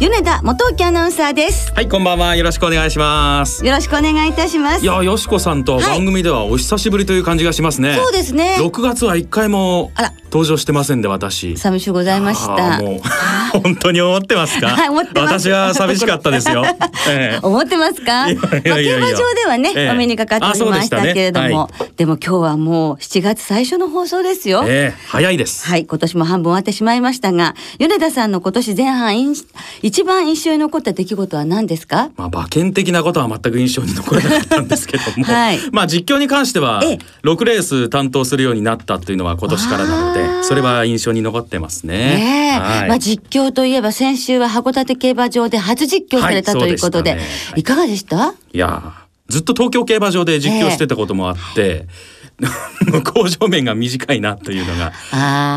米田元木アナウンサーです。はいこんばんは。よろしくお願いします。よろしくお願いいたします。いやよしこさんと番組ではお久しぶりという感じがしますね、はい、そうですね。6月は一回も登場してませんで私。寂しゅうございました。もう。本当に思ってますか、はい、思って私は寂しかったですよ、ええ、思ってますか？いやいやいや、まあ、競馬場ではね、ええ、お目にかかっておりましたけれども。で、ね。はい、でも今日はもう7月最初の放送ですよ、ええ、早いです。はい今年も半分終わってしまいましたが米田さんの今年前半一番印象に残った出来事は何ですか？まあ馬券的なことは全く印象に残らなかったんですけども、はい、まあ実況に関しては6レース担当するようになったというのは今年からなのでそれは印象に残ってますね。ねはい、まあ実況といえば先週は函館競馬場で初実況された、ということで、ね、い。かがでした？いやずっと東京競馬場で実況してたこともあって、えー 工場面が短いなというのが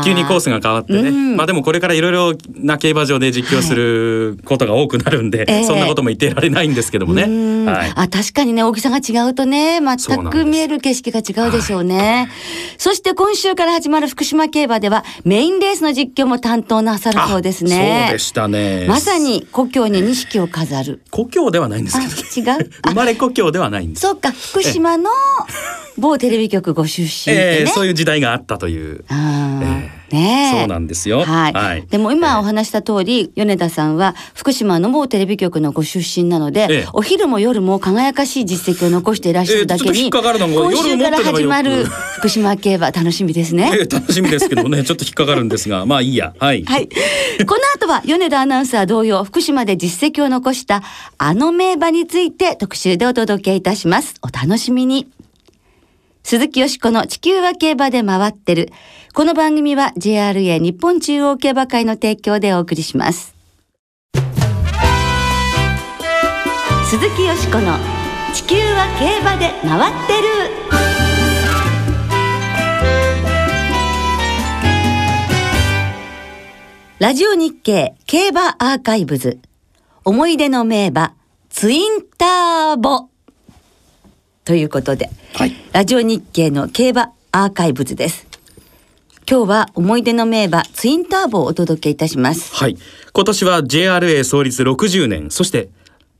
急にコースが変わってね、うん、まあでもこれからいろいろな競馬場で実況することが多くなるんで、はい、そんなことも言ってられないんですけどもね、はい、あ確かにね大きさが違うとね全く見える景色が違うでしょうね、はい、そして今週から始まる福島競馬ではメインレースの実況も担当なさるそうですね。そうでしたね。まさに故郷に錦を飾る。故郷ではないんですけど、ね、違う？生まれ故郷ではないんです。そうか福島の某テレビ局ご出身、ね、えー、そういう時代があったという。あえーねそうなんですよ。はい。はい、でも今お話した通り、米田さんは福島の某テレビ局のご出身なので、ええ、お昼も夜も輝かしい実績を残していらっしゃるだけに、え今週から始まる福島競馬楽しみですね。え楽しみですけどね、ちょっと引っかかるんですが、まあいいや。はい。はい。この後は米田アナウンサー同様、福島で実績を残したあの名馬について特集でお届けいたします。お楽しみに。鈴木よしこの地球は競馬で回ってる。この番組は JRA 日本中央競馬会の提供でお送りします。鈴木よしこの地球は競馬で回ってる。ラジオ日経競馬アーカイブズ思い出の名馬ツインターボということで、はい、ラジオ日経の競馬アーカイブズです。今日は思い出の名馬ツインターボをお届けいたします。はい。今年は JRA 創立60年、そして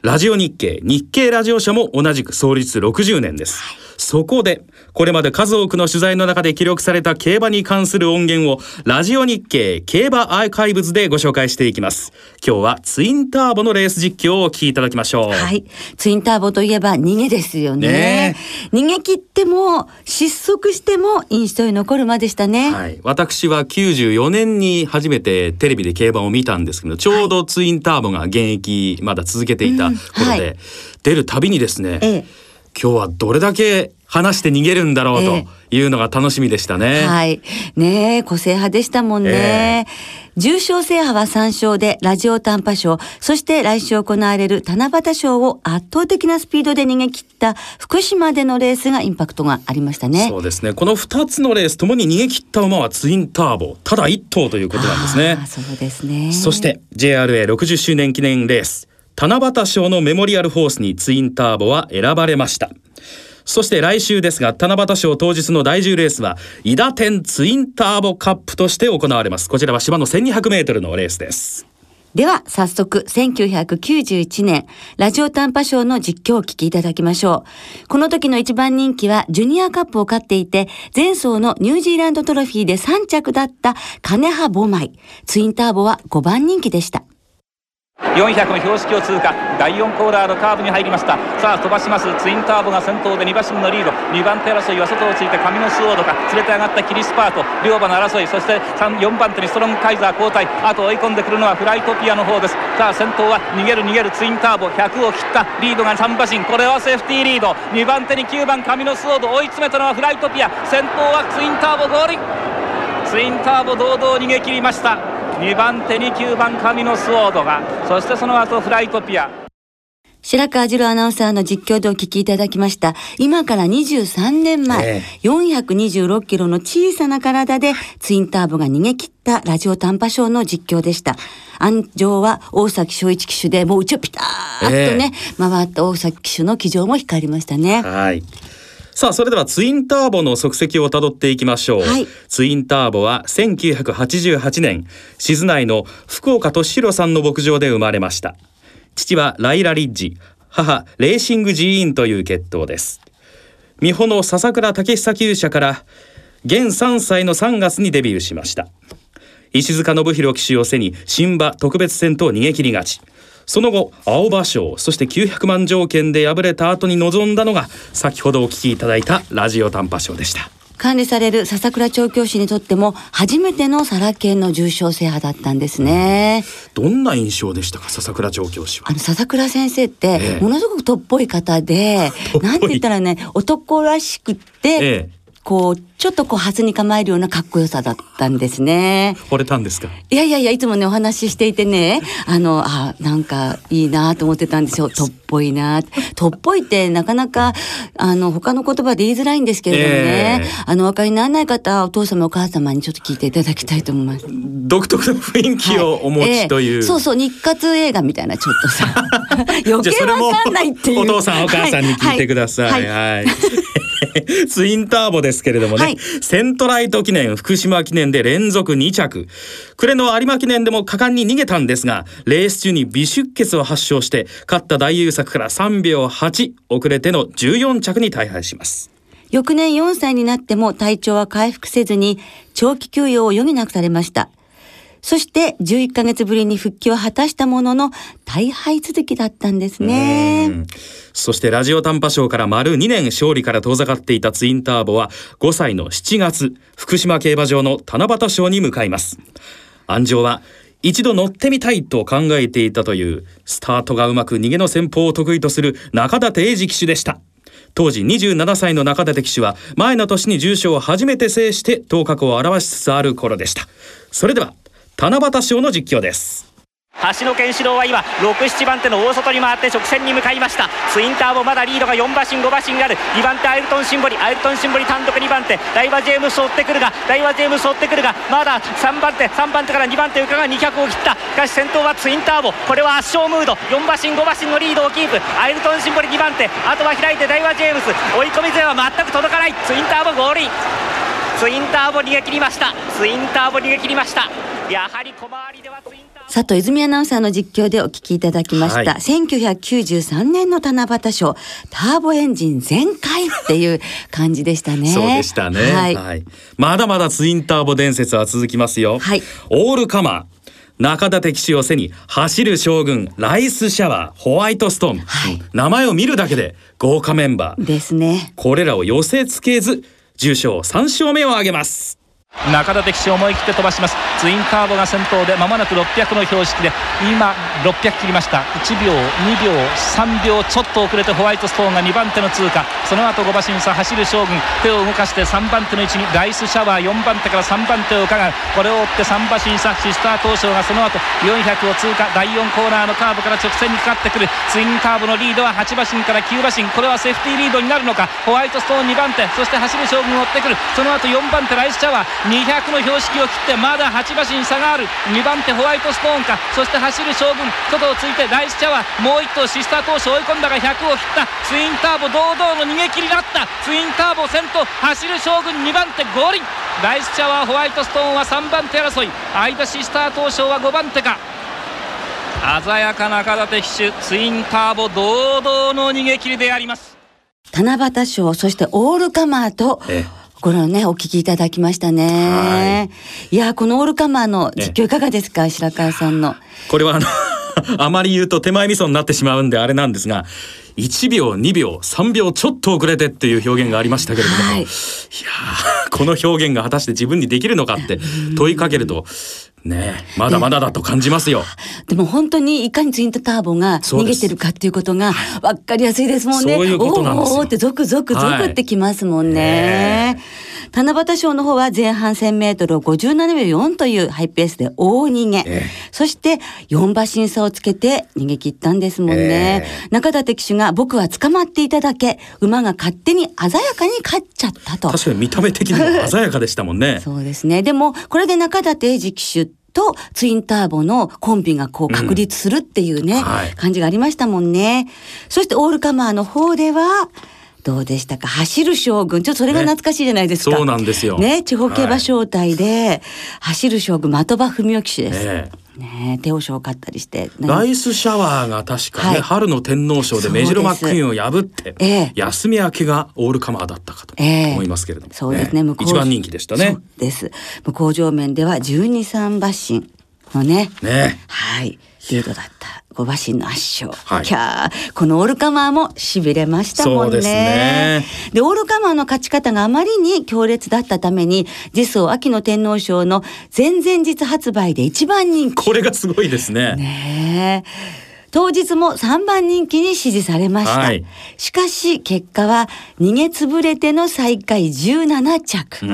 ラジオ日経、日経ラジオ社も同じく創立60年です。はいそこで、これまで数多くの取材の中で記録された競馬に関する音源を、ラジオ日経競馬アーカイブズでご紹介していきます。今日はツインターボのレース実況をお聞きいただきましょう。はい。ツインターボといえば逃げですよね。ね逃げ切っても、失速しても印象に残る馬でしたね。はい。私は94年に初めてテレビで競馬を見たんですけど、ちょうどツインターボが現役まだ続けていた頃で、はい、出るたびにですね、ええ今日はどれだけ話して逃げるんだろうというのが楽しみでしたね。えー、はい。ね個性派でしたもんね。えー、重賞制覇は3勝でラジオ短波賞、そして来週行われる七夕賞を圧倒的なスピードで逃げ切った福島でのレースがインパクトがありましたね。そうですね。この2つのレースともに逃げ切った馬はツインターボ、ただ1頭ということなんですね。そうですね。そして JRA60 周年記念レース。七夕賞のメモリアルホースにツインターボは選ばれましたそして来週ですが七夕賞当日の第10レースは伊田天ツインターボカップとして行われますこちらは芝の1200メートルのレースですでは早速1991年ラジオ短波賞の実況をお聞きいただきましょう。この時の一番人気はジュニアカップを勝っていて前走のニュージーランドトロフィーで3着だった金葉ボマイ。ツインターボは5番人気でした。400の標識を通過。第4コーナーのカーブに入りました。さあ飛ばします。ツインターボが先頭で2馬身のリード。2番手争いは外をついて神のスウォードか。連れて上がったキリスパート。両馬の争い。そして4番手にストロングカイザー交代。あと追い込んでくるのはフライトピアの方です。さあ先頭は逃げる逃げる。ツインターボ100を切った。リードが3馬身。これはセーフティーリード。2番手に9番神のスウォード追い詰めたのはフライトピア。先頭はツインターボ合輪ツインターボ堂々逃げ切りました。2番手に9番神のスウォードがそしてその後フライトピア白川次郎アナウンサーの実況でお聞きいただきました。今から23年前、え426キロの小さな体でツインターボが逃げ切ったラジオ短波ショーの実況でした。安城は大崎昭一騎手でもう内をピターッとね、回った大崎騎手の騎乗も光りましたね。はい。さあ、それではツインターボの足跡をたどっていきましょう。はいツインターボは1988年、静内の福岡俊弘さんの牧場で生まれました。父はライラリッジ、母レーシングジーンという血統です。美穂の笹倉武久厩舎から、現3歳の3月にデビューしました。石塚信弘騎手を背に新馬特別戦と逃げ切り勝ちその後青葉賞そして900万条件で敗れた後に臨んだのが先ほどお聞きいただいたラジオ短波賞でした。管理される笹倉調教師にとっても初めてのサラ系の重賞制覇だったんですね。どんな印象でしたか笹倉調教師は？あの笹倉先生ってええ。ものすごくとっぽい方で、とっぽい。なんて言ったらね男らしくって、ええ。こうちょっとこうハスに構えるようなかっこよさだったんですね。惚れたんですか？いやいやいやいつもねお話ししていてね。あのあなんかいいなと思ってたんですよ。とっぽいな。とっぽいってなかなかあの他の言葉で言いづらいんですけれどもね、ええ。あのお分かりにならない方はお父様お母様にちょっと聞いていただきたいと思います。独特の雰囲気をお持ちという、ええ。そうそう日活映画みたいなちょっとさ 余計わかんないっていう。お父さんお母さんに聞いてください。はい。はい。ツインターボですけれどもね、はいセントライト記念、福島記念で連続2着。暮れの有馬記念でも果敢に逃げたんですが、レース中に微出血を発症して、勝った大優作から3秒8遅れての14着に大敗します。翌年4歳になっても体調は回復せずに長期休養を余儀なくされました。そして11ヶ月ぶりに復帰を果たしたものの大敗続きだったんですね。そしてラジオ短波賞から丸2年勝利から遠ざかっていたツインターボは5歳の7月福島競馬場の七夕賞に向かいます。安城は一度乗ってみたいと考えていたというスタートがうまく逃げの戦法を得意とする中立英二騎手でした。当時27歳の中立騎手は前の年に重賞を初めて制して頭角を現しつつある頃でした。それでは七夕賞の実況です。橋野健志郎は今67番手の大外に回って直線に向かいました。ツインターボまだリードが4馬身5馬身ある。2番手アイルトンシンボリアイルトンシンボリ単独2番手。ダイワジェームス追ってくるがダイワジェームス追ってくるがまだ3番手3番手から2番手浮かが200を切った。しかし先頭はツインターボ。これは圧勝ムード。4馬身5馬身のリードをキープ。アイルトンシンボリ2番手。あとは開いてダイワジェームス。追い込み勢は全く届かない。ツインターボ合輪ツインターボ逃げ切りました。ツインターボ逃げ切りました。やはり小回りではツインターボ佐藤泉アナウンサーの実況でお聞きいただきました。はい1993年の七夕賞、ターボエンジン全開っていう感じでしたね。そうでしたね。はい。まだまだツインターボ伝説は続きますよ。はいオールカマー。中立騎手を背に走る将軍ライスシャワーホワイトストーン、はい名前を見るだけで豪華メンバーですね。これらを寄せつけず重賞3勝目を挙げます中立騎手思い切って飛ばします。ツインターボが先頭で間もなく600の標識で今600切りました。1秒2秒3秒ちょっと遅れてホワイトストーンが2番手の通過。その後5馬身差走る将軍手を動かして3番手の位置にライスシャワー4番手から3番手を伺う。これを追って3馬身差シスター東証がその後400を通過。第4コーナーのカーブから直線にかかってくる。ツインターボのリードは8馬身から9馬身。これはセーフティーリードになるのか。ホワイトストーン2番手。そして走る将軍を追ってくる。その後4番手ライスシャワー。200の標識を切ってまだ8馬身差がある。2番手ホワイトストーンか。そして走る将軍外をついてライスシャワー。もう1頭シスター投手追い込んだが100を切った。ツインターボ堂々の逃げ切りだった。ツインターボ先頭走る将軍2番手合輪ライスシャワーホワイトストーンは3番手争い。間シスター投手は5番手か。鮮やかな片手騎手ツインターボ堂々の逃げ切りであります。七夕賞、そしてオールカマーと、えご覧ね、お聞きいただきましたね。いや、このオールカマーの実況いかがですか、白川さんの。これはあの あまり言うと手前味噌になってしまうんであれなんですが1秒2秒3秒ちょっと遅れてっていう表現がありましたけれども、はい。い、やーこの表現が果たして自分にできるのかって問いかけるとねえまだまだだと感じますよ。でも本当にいかにツインターボが逃げてるかっていうことが分かりやすいですもんね。そういうことなんですよ。おーおーってゾクゾクゾクってきますもんね。ね七夕賞の方は前半1000メートルを57秒4というハイペースで大逃げ。ええ。そして4馬身差をつけて逃げ切ったんですもんね。え中田騎手が僕は捕まっていただけ、馬が勝手に鮮やかに勝っちゃったと。確かに見た目的にも鮮やかでしたもんね。そうですね。でも、これで中田英二騎手とツインターボのコンビがこう確立するっていうね、うんはい感じがありましたもんね。そしてオールカマーの方では、どうでしたか？走る将軍。ちょっとそれが懐かしいじゃないですか。そうなんですよね、地方競馬招待で、走る将軍、的場文雄騎手です。えね手を賞を買ったりして。ねライスシャワーが確かね、はい。春の天皇賞でメジロマックイーンを破って、ええ。休み明けがオールカマーだったかとええ。思いますけれども、そうですね、向こう一番人気でしたね。です。向こう上面では12、3馬身のね、ね。はい、リードだった5馬身の圧勝。はいいやーこのオールカマーも痺れましたもんね。ですねで、オールカマーの勝ち方があまりに強烈だったために、次走秋の天皇賞の前々日発売で一番人気。これがすごいですね。ねえ。当日も3番人気に支持されました。はいしかし結果は逃げ潰れての最下位17着。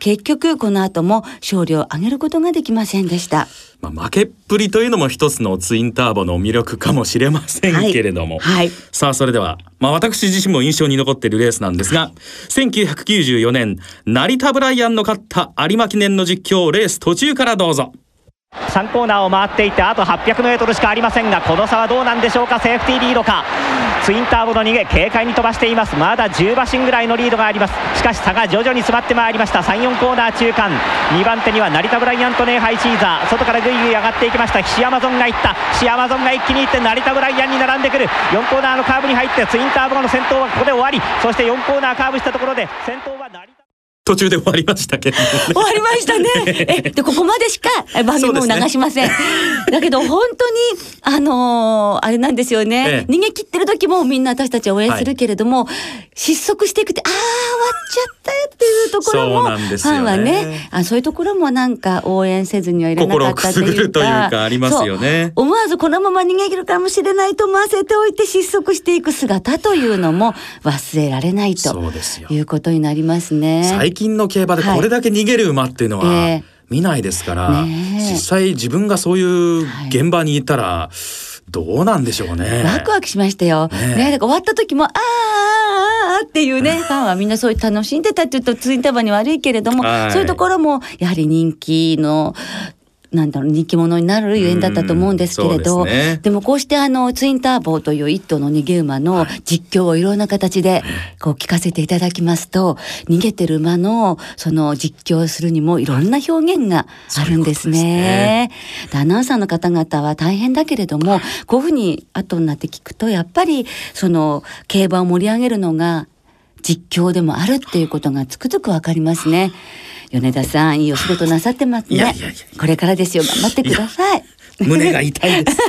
結局この後も勝利を挙げることができませんでした。まあ、負けっぷりというのも一つのツインターボの魅力かもしれませんけれども、はいはいさあそれでは、まあ、私自身も印象に残っているレースなんですが1994年成田ブライアンの勝った有馬記念の実況レース途中からどうぞ3コーナーを回っていてあと 800m しかありませんがこの差はどうなんでしょうか？セーフティーリードか？ツインターボの逃げ軽快に飛ばしています。まだ10馬身ぐらいのリードがあります。しかし差が徐々に詰まってまいりました。34コーナー中間。2番手には成田ブライアントネイハイシーザー。外からぐいぐい上がっていきました。岸アマゾンがいった。岸アマゾンが一気にいって成田ブライアンに並んでくる。4コーナーのカーブに入ってツインターボの先頭はここで終わり。そして4コーナーカーブしたところで先頭は成田。途中で終わりましたけれどもね。終わりましたね。え、で、ここまでしかえ番組も流しません。だけど本当に、あのーあれなんですよね、ええ。逃げ切ってる時もみんな私たちは応援するけれども、失速していくって、ああ、終わっちゃったよっていうところも、ね。ファンはねあ、そういうところもなんか応援せずにはいられなかったというか。ありますよね。思わずこのまま逃げ切るかもしれないと思わせておいて失速していく姿というのも忘れられないということになりますね。最近の競馬でこれだけ逃げる馬っていうのは、ええ。見ないですから、実際自分がそういう現場にいたらどうなんでしょうね。ワクワクしましたよ。ねえ。ねだから終わった時も、あーあっていうね、ファンはみんなそういう楽しんでたって言うと、ツインターバに悪いけれども、はい。そういうところも、やはり人気の、なんだろう、人気者になるゆえんだったと思うんですけれうんど、ですね。でもこうしてあの、ツインターボという一頭の逃げ馬の実況をいろんな形で、こう聞かせていただきますと、逃げてる馬の、その実況をするにもいろんな表現があるんですね。でアナウンサーの方々は大変だけれども、こういうふうに後になって聞くと、やっぱり、その、競馬を盛り上げるのが、実況でもあるっていうことがつくづくわかりますね。米田さん、いいお仕事なさってますね。いやいやいやこれからですよ。頑張ってください。胸が痛いです。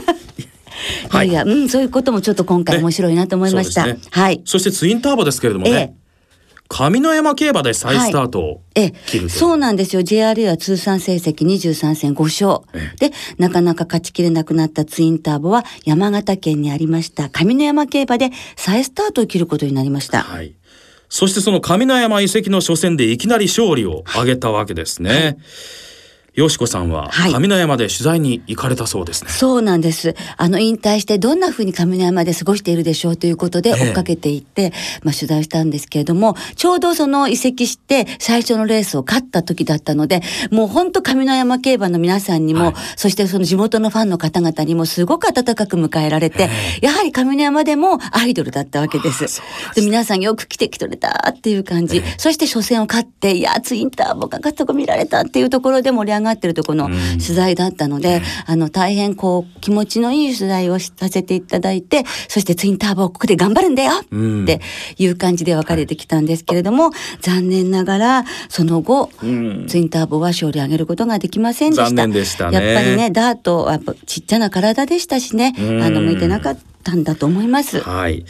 いやいや、うん、そういうこともちょっと今回面白いなと思いました。ねはい。そしてツインターボですけれどもえね、上野山競馬で再スタートをええ切るという、そうなんですよ。JRA は通算成績23戦5勝。で、なかなか勝ちきれなくなったツインターボは山形県にありました上野山競馬で再スタートを切ることになりました。はい。そしてその上野山遺跡の初戦でいきなり勝利を挙げたわけですね。よしこさんははい上野山で取材に行かれたそうですね。そうなんです。あの、引退してどんな風に上野山で過ごしているでしょうということでええ追っかけていって、まあ取材したんですけれども、ちょうどその移籍して最初のレースを勝った時だったので、もう本当上野山競馬の皆さんにも、はいそしてその地元のファンの方々にもすごく温かく迎えられて、やはり上野山でもアイドルだったわけです。で皆さんよく来てきてくれたっていう感じ。そして初戦を勝って、いや、ツインターボが勝ったとこ見られたっていうところで盛り上がってるところの取材だったので、あの、大変こう、気持ちのいい取材をさせていただいて、そしてツインターボここで頑張るんだようん。っていう感じで別れてきたんですけれども、残念ながら、その後、ん。ツインターボは勝利上げることができませんでした。残念でしたね。やっぱりね、ダートはやっぱちっちゃな体でしたしね、うん。あの、向いてなかったんだと思います。はい。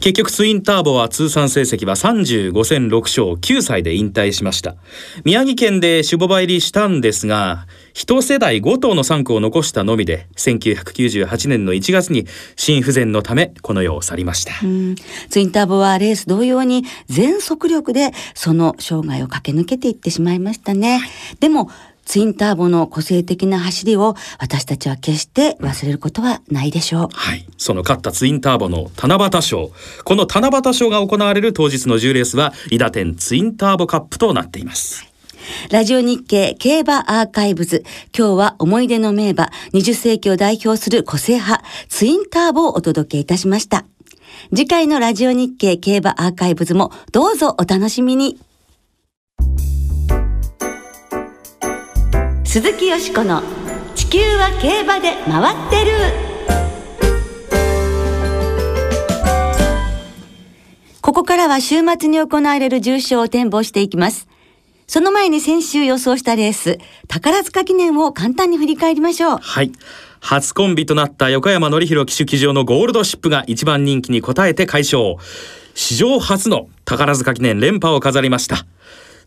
結局ツインターボは通算成績は35戦6勝9歳で引退しました。宮城県で守護場入りしたんですが一世代5頭の3区を残したのみで1998年の1月に心不全のためこの世を去りました、うん。ツインターボはレース同様に全速力でその生涯を駆け抜けていってしまいましたね。でもツインターボの個性的な走りを私たちは決して忘れることはないでしょう。はい、その勝ったツインターボの七夕賞この七夕賞が行われる当日の10レースは伊田店ツインターボカップとなっていますラジオ日経競馬アーカイブズ。今日は思い出の名馬、20世紀を代表する個性派、ツインターボをお届けいたしました。次回のラジオ日経競馬アーカイブズもどうぞお楽しみに。鈴木よしこの地球は競馬で回ってる。ここからは週末に行われる重賞を展望していきます。その前に先週予想したレース、宝塚記念を簡単に振り返りましょう。はい初コンビとなった横山典弘騎手騎乗のゴールドシップが一番人気に応えて快勝史上初の宝塚記念連覇を飾りました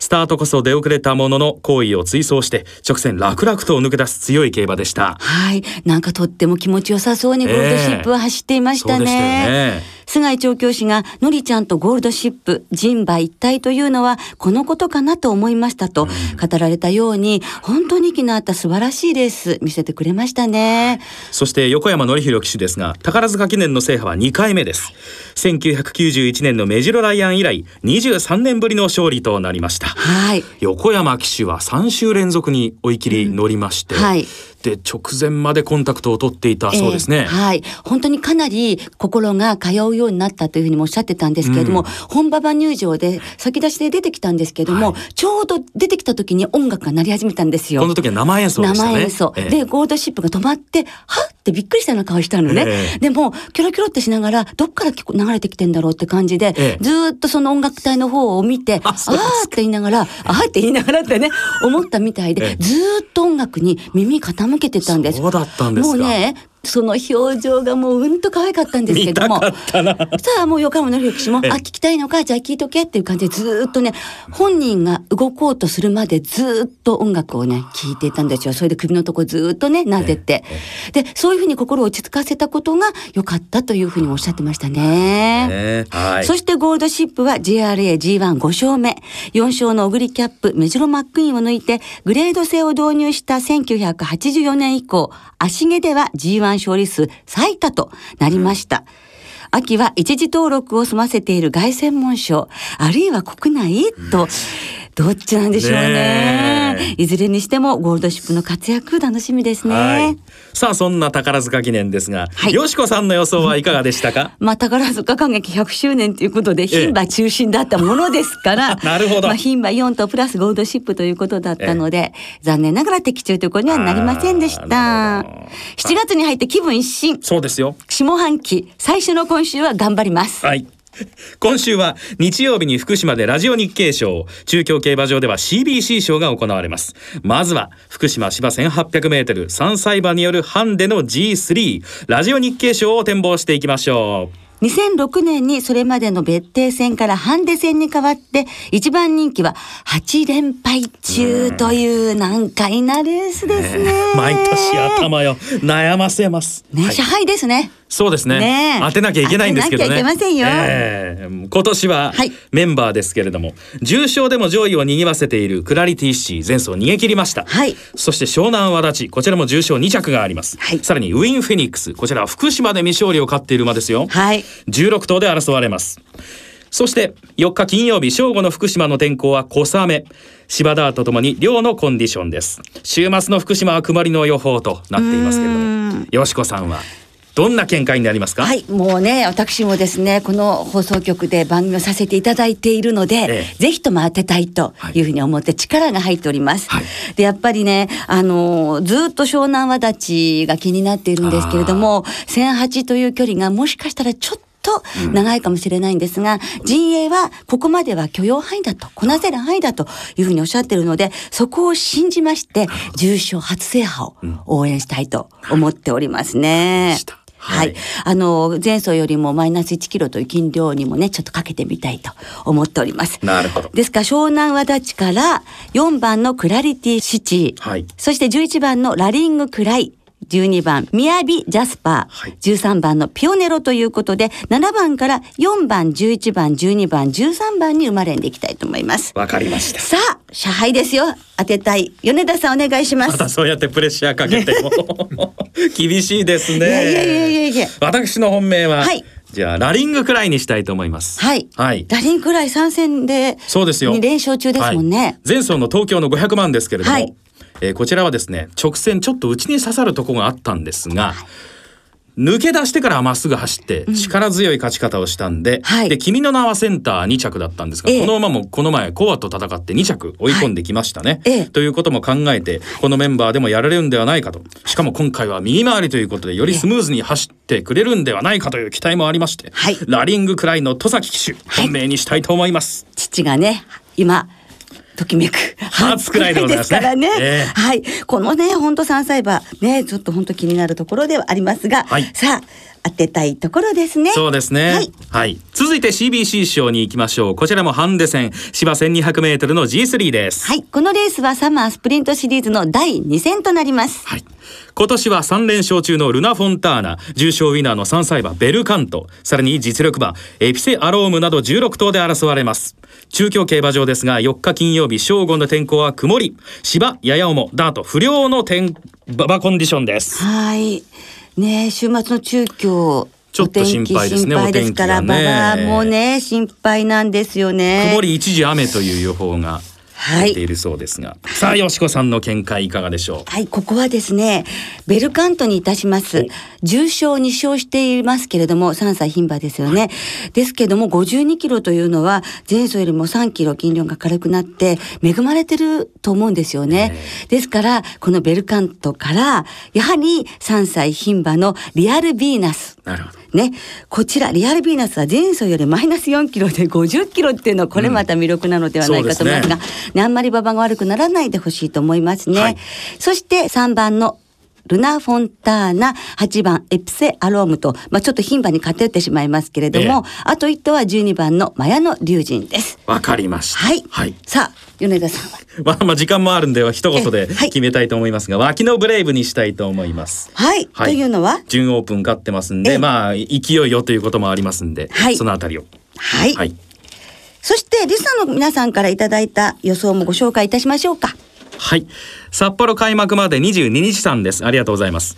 スタートこそ出遅れたものの行為を追走して直線楽々と抜け出す強い競馬でしたはい。なんかとっても気持ちよさそうにゴールドシップは走っていましたね。そうでしたよね菅井調教師が、のりちゃんとゴールドシップ、人馬一体というのは、このことかなと思いましたと語られたように、本当に息の合った素晴らしいレース見せてくれましたね。そして横山典弘騎手ですが宝塚記念の制覇は2回目です1991年のメジロライアン以来23年ぶりの勝利となりましたはい。横山騎手は3週連続に追い切り乗りまして、はい。で直前までコンタクトを取っていたそうですね、ええはい。本当にかなり心が通うようになったというふうにもおっしゃってたんですけれども、うん本馬場入場で先出しで出てきたんですけれども、ちょうど出てきた時に音楽が鳴り始めたんですよ。この時は生演奏でしたね生演奏。ええで、ゴールドシップが止まって、はっってびっくりしたような顔したのね。ええ。でも、キョロキョロってしながら、どっから流れてきてんだろうって感じで、ええ。ずーっとその音楽隊の方を見て、ああって言いながら、あーって言いながらってね、思ったみたいで、ええずーっと音楽に耳傾けてたんです。そうだったんですか。もうね、その表情がもううんと可愛かったんですけども。見たかったなさあもう横山のり騎士も、ええあ、聞きたいのか、じゃあ聞いとけっていう感じでずーっとね、本人が動こうとするまでずーっと音楽をね、聞いていたんですよ。それで首のとこずーっとね、撫でて。で、そういうふうに心を落ち着かせたことが良かったというふうにもおっしゃってましたね。ねはいそしてゴールドシップは JRA G15 勝目。4勝のオグリキャップ、メジロマックイーンを抜いて、グレード制を導入した1984年以降、足毛では G1 勝利数最多となりました。秋は一時登録を済ませている外専門賞、あるいは国内と、どっちなんでしょうねねいずれにしてもゴールドシップの活躍楽しみですね。はいさあそんな宝塚記念ですが、はいよしこさんの予想はいかがでしたか？まあ、宝塚歌劇100周年ということで、牝馬中心だったものですから、なるほどまあ、牝馬4とプラスゴールドシップということだったので、残念ながら的中ということにはなりませんでしたなるほど。7月に入って気分一新。そうですよ下半期、最初の今週は頑張ります。はい。今週は日曜日に福島でラジオ日経賞、中京競馬場では CBC 賞が行われます。まずは福島芝1800メートル3歳馬によるハンデの G3 ラジオ日経賞を展望していきましょう。2006年にそれまでの別邸戦からハンデ戦に変わって、一番人気は8連敗中という難解なレースですね。毎年頭よ悩ませます。ね、はい支配ですね。そうですねねえ当てなきゃいけないんですけどね。当てなきゃいけませんよええ今年ははいメンバーですけれども、重賞でも上位を賑わせているクラリティシー前走逃げ切りました。はいそして湘南和立ちこちらも重賞2着があります。はいさらにウィンフェニックスこちらは福島で未勝利を勝っている馬ですよ。はい。16頭で争われます。そして4日金曜日正午の福島の天候は小雨芝ダーとともに両のコンディションです。週末の福島は曇りの予報となっていますけれども。よしこさんは？どんな見解になりますか？はい、もうね、私もですね、この放送局で番組をさせていただいているので、ええ。ぜひとも当てたいというふうに思って力が入っております。はい。で、やっぱりね、あの、ずっと湘南和立ちが気になっているんですけれども、1008という距離がもしかしたらちょっと長いかもしれないんですが、陣営はここまでは許容範囲だと、こなせる範囲だというふうにおっしゃってるので、そこを信じまして、重賞初制覇を応援したいと思っておりますね。はい、はい。あの前走よりもマイナス1キロという斤量にもねちょっとかけてみたいと思っております。なるほど。ですから湘南和立から4番のクラリティシティ、はい。そして11番のラリングクライ。12番、みやびジャスパー、はい13番のピオネロということで、7番から4番、11番、12番、13番に生まれんでいきたいと思います。わかりましたさあ、社配ですよ。当てたい。米田さんお願いしま。ますたそうやってプレッシャーかけても 厳しいですねいやいやいやいや。私の本命は、はいじゃあラリングくらいにしたいと思いますはい。はいラリンクライ参戦で、そうですよ2連勝中ですもんね。はい前走の東京の500万ですけれども、はいえーこちらはですね直線ちょっと内に刺さるとこがあったんですが、抜け出してからまっすぐ走って力強い勝ち方をしたんで、はい。で君の名はセンター2着だったんですが、ええ。この馬もこの前コアと戦って2着追い込んできましたね、はい。ええ。ということも考えてこのメンバーでもやられるんではないかと。しかも今回は右回りということでよりスムーズに走ってくれるんではないかという期待もありまして、はい。ラリングくらいの戸崎騎手本命にしたいと思います。父がね、今、ときめく。初くらいでございますねからね。ええはい。このね、本当3歳馬、ね、ちょっと本当気になるところではありますが、はいさあ、当てたいところですね。そうですね。ははいい。続いて CBC 賞に行きましょう。こちらもハンデ戦、芝1200メートルの G3 です。はい。このレースはサマースプリントシリーズの第2戦となります。はい。今年は3連勝中のルナ・フォンターナ、重賞ウィナーの3歳馬ベルカント、さらに実力馬エピセ・アロームなど16頭で争われます。中京競馬場ですが4日金曜日正午の天候は曇り、芝、やや重、ダート不良の天馬場コンディションです。はい。ね週末の中京。ちょっと心配ですねお天気心配ですから、お天気がねもね、心配なんですよね。曇り一時雨という予報がはい出ているそうですが、さあ、よしこさんの見解いかがでしょう？はい、ここはですね、ベルカントにいたします。重賞2勝していますけれども、3歳牝馬ですよね。ですけども、52キロというのは、前走よりも3キロ斤量が軽くなって、恵まれてると思うんですよね。ですから、このベルカントから、やはり3歳牝馬のリアルヴィーナス。なるほど。ね、こちらリアルヴィーナスは前走よりマイナス4キロで50キロっていうのはこれまた魅力なのではないかと思いますが、うんね、あんまり馬場が悪くならないでほしいと思いますね。はい。そして3番のルナ・フォンターナ、8番エプセ・アロームと、まあ、ちょっと牝馬に偏ってしまいますけれども、あと1頭は12番のマヤノ・龍神です。わかりました。はい。はい。さあ、米田さんは？まあまあ時間もあるんでは一言でえはい決めたいと思いますが、脇のブレイブにしたいと思います。はい。というのは？準オープン勝ってますんえで、まあ勢いよということもありますんで、はいそのあたりを。はい。はい。そして、リスナーの皆さんからいただいた予想もご紹介いたしましょうか。はい。札幌開幕まで22日間です。ありがとうございます。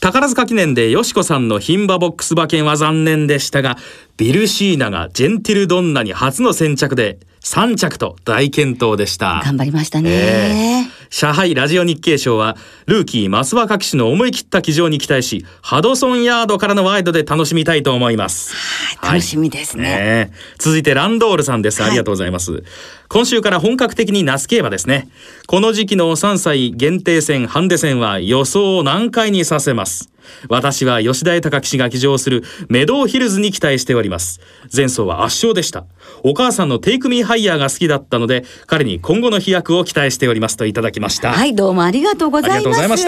宝塚記念でよしこさんの牝馬ボックス馬券は残念でしたが、ビルシーナがジェンティルドンナに初の先着で3着と大健闘でした。頑張りましたね。ええ上海ラジオ日経賞はルーキー増若騎手の思い切った騎乗に期待しハドソンヤードからのワイドで楽しみたいと思います、はい楽しみですね。え。続いてランドールさんです。ありがとうございます、今週から本格的にナス競馬ですね。この時期の3歳限定戦ハンデ戦は予想を難解にさせます私は吉田豊騎手が騎乗するメドウヒルズに期待しております前走は圧勝でしたお母さんのテイクミーハイヤーが好きだったので彼に今後の飛躍を期待しておりますといただきましたはい、どうもありがとうございます。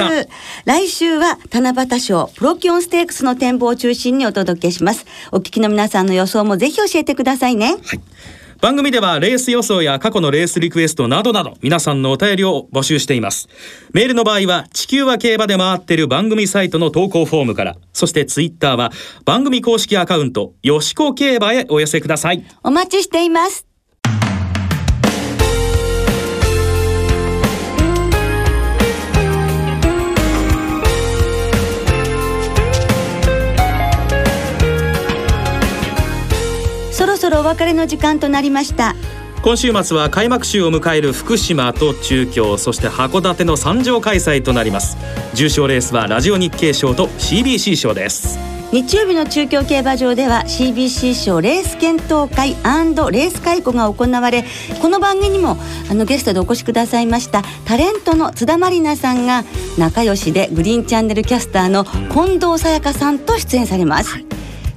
来週は七夕賞プロキオンステークスの展望を中心にお届けします。お聞きの皆さんの予想もぜひ教えてくださいね。はい。番組ではレース予想や過去のレースリクエストなどなど皆さんのお便りを募集しています。メールの場合は地球は競馬で回っている番組サイトの投稿フォームから、そしてツイッターは番組公式アカウントよしこ競馬へお寄せください。お待ちしています。そろお別れの時間となりました。今週末は開幕週を迎える福島と中京そして函館の3場開催となります。重賞レースはラジオ日経賞と CBC 賞です。日曜日の中京競馬場では CBC 賞レース検討会レース会考が行われこの番組にもあのゲストでお越しくださいましたタレントの津田まりなさんが仲良しでグリーンチャンネルキャスターの近藤さやかさんと出演されます、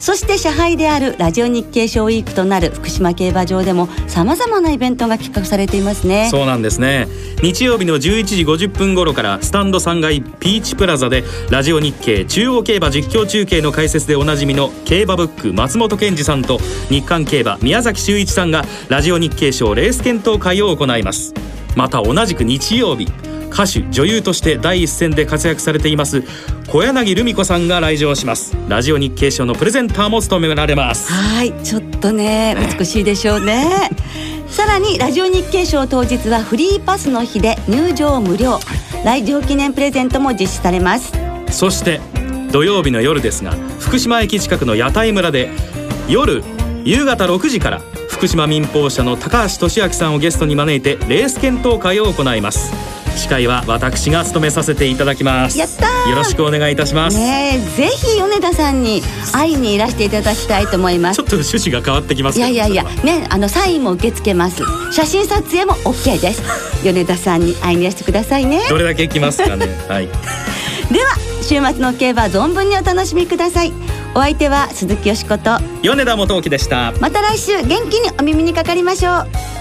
そして社杯であるラジオ日経賞ウィークとなる福島競馬場でもさまざまなイベントが企画されていますね。そうなんですね。日曜日の11時50分頃からスタンド3階ピーチプラザでラジオ日経中央競馬実況中継の解説でおなじみの競馬ブック松本健二さんと日刊競馬宮崎修一さんがラジオ日経賞レース検討会を行います。また同じく日曜日歌手女優として第一線で活躍されています小柳ルミ子さんが来場します。ラジオ日経賞のプレゼンターも務められます。はいちょっとね美しいでしょうね。さらにラジオ日経賞当日はフリーパスの日で入場無料。来場記念プレゼントも実施されます。そして土曜日の夜ですが福島駅近くの屋台村で夜夕方6時から福島民放社の高橋俊明さんをゲストに招いてレース検討会を行います司会は私が務めさせていただきます。やったー。よろしくお願いいたします、ねえぜひ米田さんに会いにいらしていただきたいと思います。ちょっと趣旨が変わってきますいやいやいやねあのサインも受け付けます。写真撮影も OK です。米田さんに会いにいらしてくださいね。どれだけ来ますかね。はい。では週末の競馬存分にお楽しみください。お相手は鈴木よしこと。米田元樹でした。また来週元気にお耳にかかりましょう